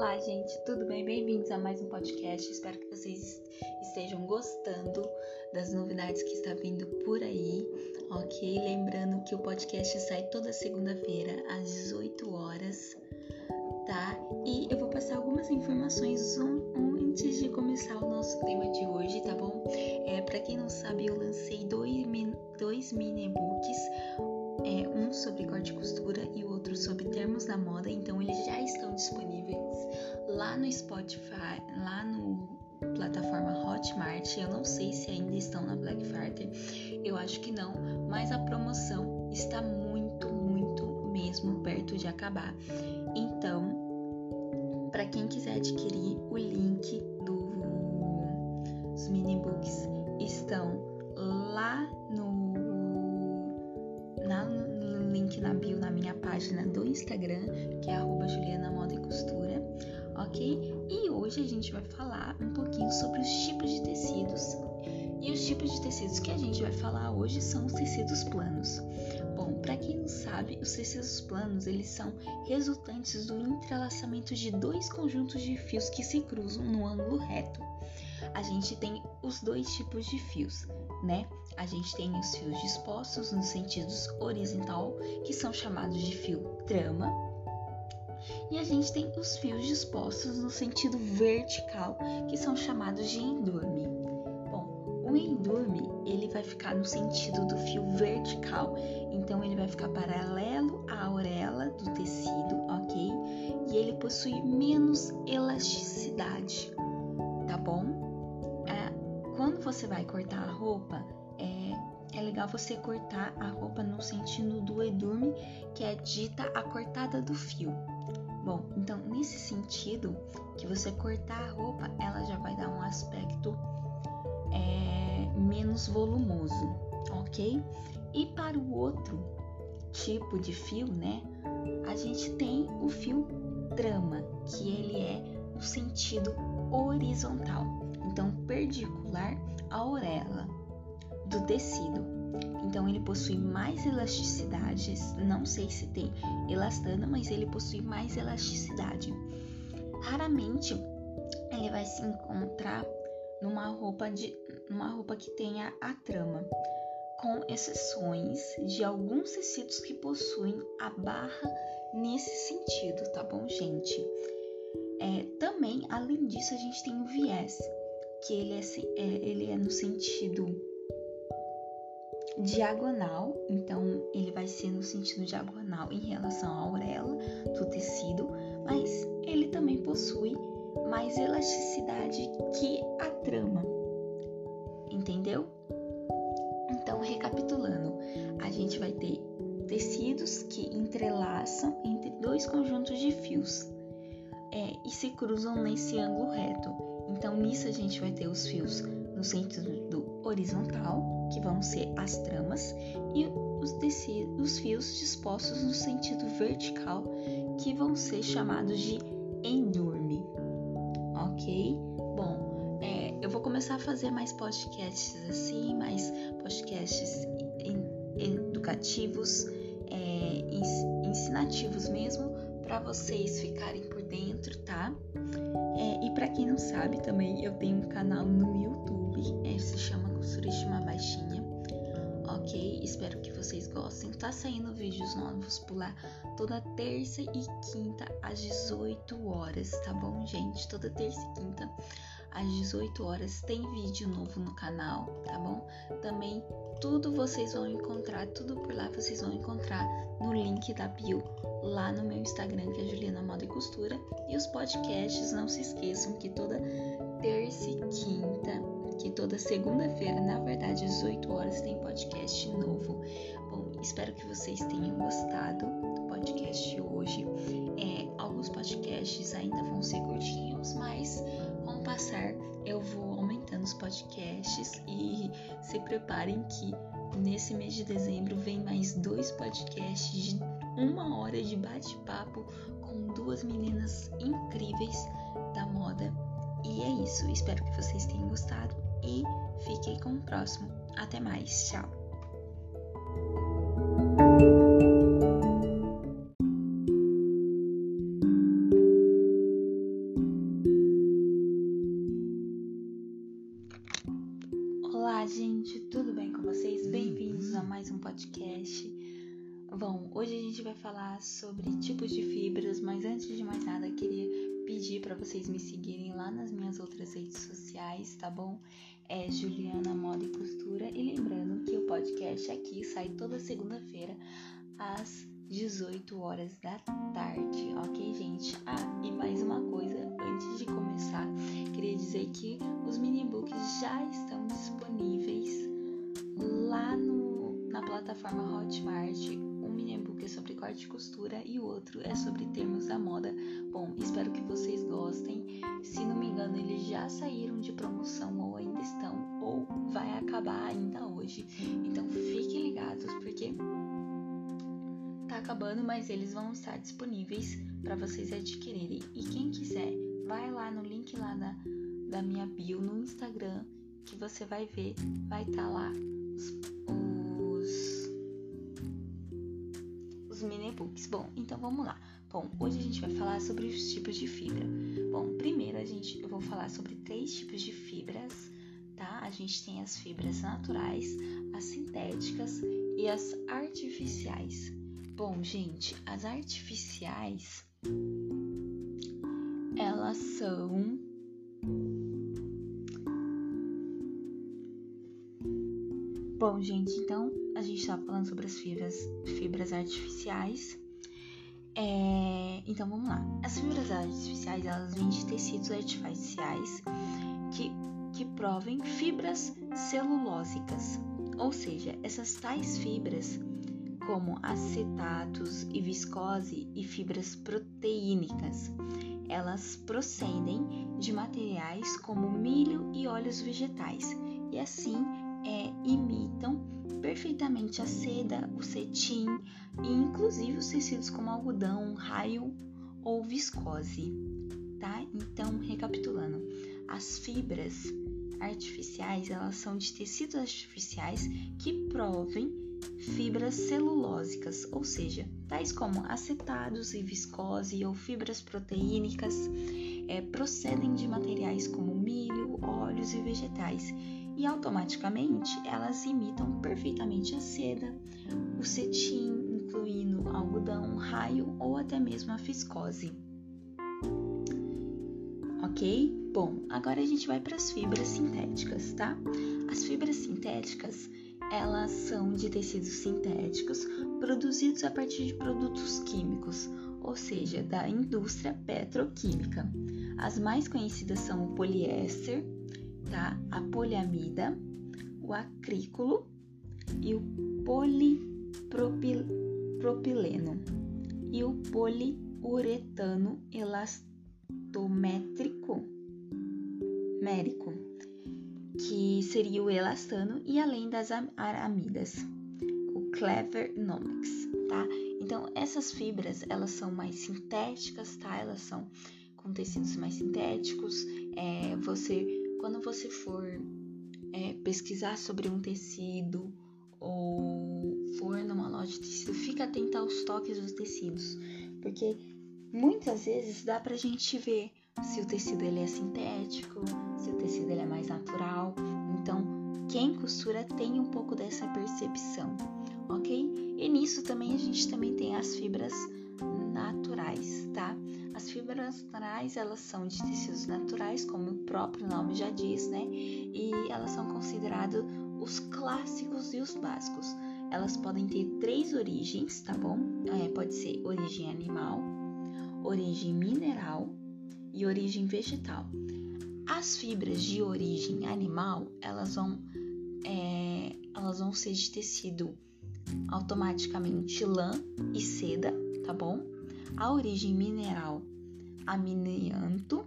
Olá, gente, tudo bem? Bem-vindos a mais um podcast. Espero que vocês estejam gostando das novidades que está vindo por aí, ok? Lembrando que o podcast sai toda segunda-feira às 18 horas, tá? E eu vou passar algumas informações antes de começar o nosso tema de hoje, tá bom? É, para quem não sabe, eu lancei dois, dois mini um sobre corte e costura e o outro sobre termos da moda, então eles já estão disponíveis lá no Spotify, lá no plataforma Hotmart. Eu não sei se ainda estão na Black Friday, eu acho que não, mas a promoção está muito, muito mesmo perto de acabar. Então, para quem quiser adquirir, o link dos mini books estão lá no, link na bio na minha página do Instagram, que é arroba Juliana Moda e Costura ok? E hoje a gente vai falar um pouquinho sobre os tipos de tecidos. E os tipos de tecidos que a gente vai falar hoje são os tecidos planos. Bom, para quem não sabe, os tecidos planos eles são resultantes do entrelaçamento de dois conjuntos de fios que se cruzam no ângulo reto. A gente tem os dois tipos de fios, né? A gente tem os fios dispostos nos sentidos horizontal, que são chamados de fio trama, e a gente tem os fios dispostos no sentido vertical, que são chamados de endurme. Bom, o endurme ele vai ficar no sentido do fio vertical, então ele vai ficar paralelo à auréola do tecido, ok? E ele possui menos elasticidade, tá bom? É, quando você vai cortar a roupa, é, legal você cortar a roupa no sentido do edurme, que é dita a cortada do fio. Bom, então nesse sentido, que você cortar a roupa, ela já vai dar um aspecto é, menos volumoso, ok? E para o outro tipo de fio, né? A gente tem o fio trama, que ele é no sentido horizontal, então perpendicular à orelha do tecido. Então ele possui mais elasticidade, não sei se tem elastana, mas ele possui mais elasticidade. Raramente ele vai se encontrar numa roupa de numa roupa que tenha a trama, com exceções de alguns tecidos que possuem a barra nesse sentido, tá bom, gente? É, também, além disso, a gente tem o viés, que ele é, é ele é no sentido diagonal, então ele vai ser no sentido diagonal em relação à auréola do tecido, mas ele também possui mais elasticidade que a trama. Entendeu? Então, recapitulando, a gente vai ter tecidos que entrelaçam entre dois conjuntos de fios é, e se cruzam nesse ângulo reto. Então, nisso a gente vai ter os fios no sentido do horizontal, que vão ser as tramas, e os, os fios dispostos no sentido vertical, que vão ser chamados de endurme. Ok? Bom, é, eu vou começar a fazer mais podcasts assim, mais podcasts educativos, é, ensinativos mesmo, para vocês ficarem por dentro, tá? É, e para quem não sabe também, eu tenho um canal no YouTube é, se chama Costuríssima Baixinha. Ok? Espero que vocês gostem. Tá saindo vídeos novos por lá toda terça e quinta às 18 horas, tá bom, gente? Toda terça e quinta às 18 horas tem vídeo novo no canal, tá bom? Também tudo vocês vão encontrar, tudo por lá vocês vão encontrar no link da bio lá no meu Instagram, que é Juliana Moda e Costura. E os podcasts, não se esqueçam que toda terça e quinta toda segunda-feira, na verdade, às 8 horas, tem podcast novo. Bom, espero que vocês tenham gostado do podcast hoje. É, alguns podcasts ainda vão ser curtinhos, mas com o passar eu vou aumentando os podcasts e se preparem que nesse mês de dezembro vem mais dois podcasts de uma hora de bate-papo com duas meninas incríveis da moda. E é isso, espero que vocês tenham gostado e fiquem com o próximo. Até mais, tchau! Olá, gente, tudo bem com vocês? Uhum. Bem-vindos a mais um podcast. Bom, hoje a gente vai falar sobre tipos de fibras, mas antes de mais nada, queria pedir para vocês me seguirem lá nas minhas outras redes sociais, tá bom? É Juliana Moda e Costura. E lembrando que o podcast aqui sai toda segunda-feira às 18 horas da tarde, ok, gente? Ah, e mais uma coisa, antes de começar, queria dizer que os mini books já estão disponíveis lá no, na plataforma Hotmart. Um mini book é sobre corte e costura e o outro é sobre termos da moda. Bom, espero que vocês gostem. Se não me engano, eles já saíram de promoção ou ainda estão, ou vai acabar ainda hoje. Então fiquem ligados porque tá acabando, mas eles vão estar disponíveis para vocês adquirirem. E quem quiser, vai lá no link lá da, da minha bio no Instagram que você vai ver, vai estar tá lá os, os mini books. Bom, então vamos lá. Bom, hoje a gente vai falar sobre os tipos de fibra. Bom, primeiro a gente, eu vou falar sobre três tipos de fibras, tá? A gente tem as fibras naturais, as sintéticas e as artificiais. Bom, gente, as artificiais elas são Bom, gente, então a gente está falando sobre as fibras, fibras artificiais. É, então vamos lá. As fibras artificiais elas vêm de tecidos artificiais que, que provem fibras celulósicas, ou seja, essas tais fibras como acetatos e viscose e fibras proteínicas. Elas procedem de materiais como milho e óleos vegetais e assim é, imitam perfeitamente a seda, o cetim e inclusive os tecidos como algodão, raio ou viscose, tá? Então, recapitulando, as fibras artificiais, elas são de tecidos artificiais que provem fibras celulósicas, ou seja, tais como acetados e viscose ou fibras proteínicas, é, procedem de materiais como milho, óleos e vegetais e automaticamente elas imitam perfeitamente a seda, o cetim, incluindo algodão, raio ou até mesmo a viscose. Ok? Bom, agora a gente vai para as fibras sintéticas, tá? As fibras sintéticas elas são de tecidos sintéticos produzidos a partir de produtos químicos, ou seja, da indústria petroquímica. As mais conhecidas são o poliéster, tá? a poliamida, o acrículo e o polipropileno e o poliuretano elastométrico mérico, que seria o elastano e além das aramidas, o clevernomics, tá? Então essas fibras elas são mais sintéticas, tá? Elas são com tecidos mais sintéticos. É, você quando você for é, pesquisar sobre um tecido ou for numa loja de tecido, fica atento aos toques dos tecidos, porque muitas vezes dá pra gente ver se o tecido ele é sintético, se o tecido ele é mais natural. Então, quem costura tem um pouco dessa percepção, ok? E nisso também a gente também tem as fibras naturais, tá? As fibras naturais, elas são de tecidos naturais, como o próprio nome já diz, né? E elas são consideradas os clássicos e os básicos. Elas podem ter três origens, tá bom? É, pode ser origem animal, origem mineral e origem vegetal. As fibras de origem animal, elas vão, é, elas vão ser de tecido automaticamente lã e seda, tá bom? A origem mineral, amianto,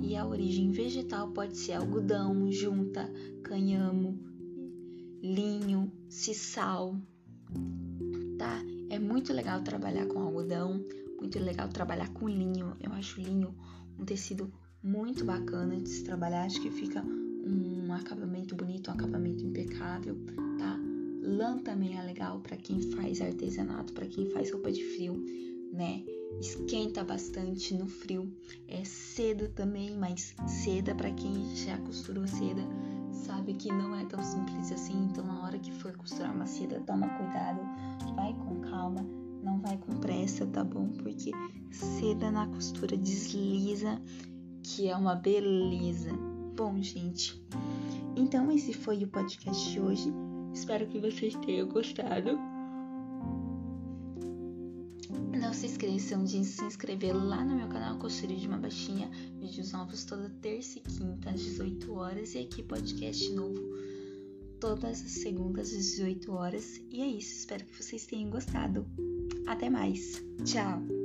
e a origem vegetal pode ser algodão, junta, canhamo, linho, sisal, tá? É muito legal trabalhar com algodão, muito legal trabalhar com linho. Eu acho linho um tecido muito bacana de se trabalhar, acho que fica um acabamento bonito, um acabamento impecável, tá? Lã também é legal para quem faz artesanato, para quem faz roupa de frio, né? Esquenta bastante no frio. É seda também, mas seda para quem já costurou seda sabe que não é tão simples assim. Então, na hora que for costurar uma seda, toma cuidado, vai com calma, não vai com pressa, tá bom? Porque seda na costura desliza, que é uma beleza. Bom, gente, então esse foi o podcast de hoje. Espero que vocês tenham gostado. Não se esqueçam de se inscrever lá no meu canal Costura de uma Baixinha. Vídeos novos toda terça e quinta às 18 horas. E aqui podcast novo todas as segundas às 18 horas. E é isso, espero que vocês tenham gostado. Até mais. Tchau!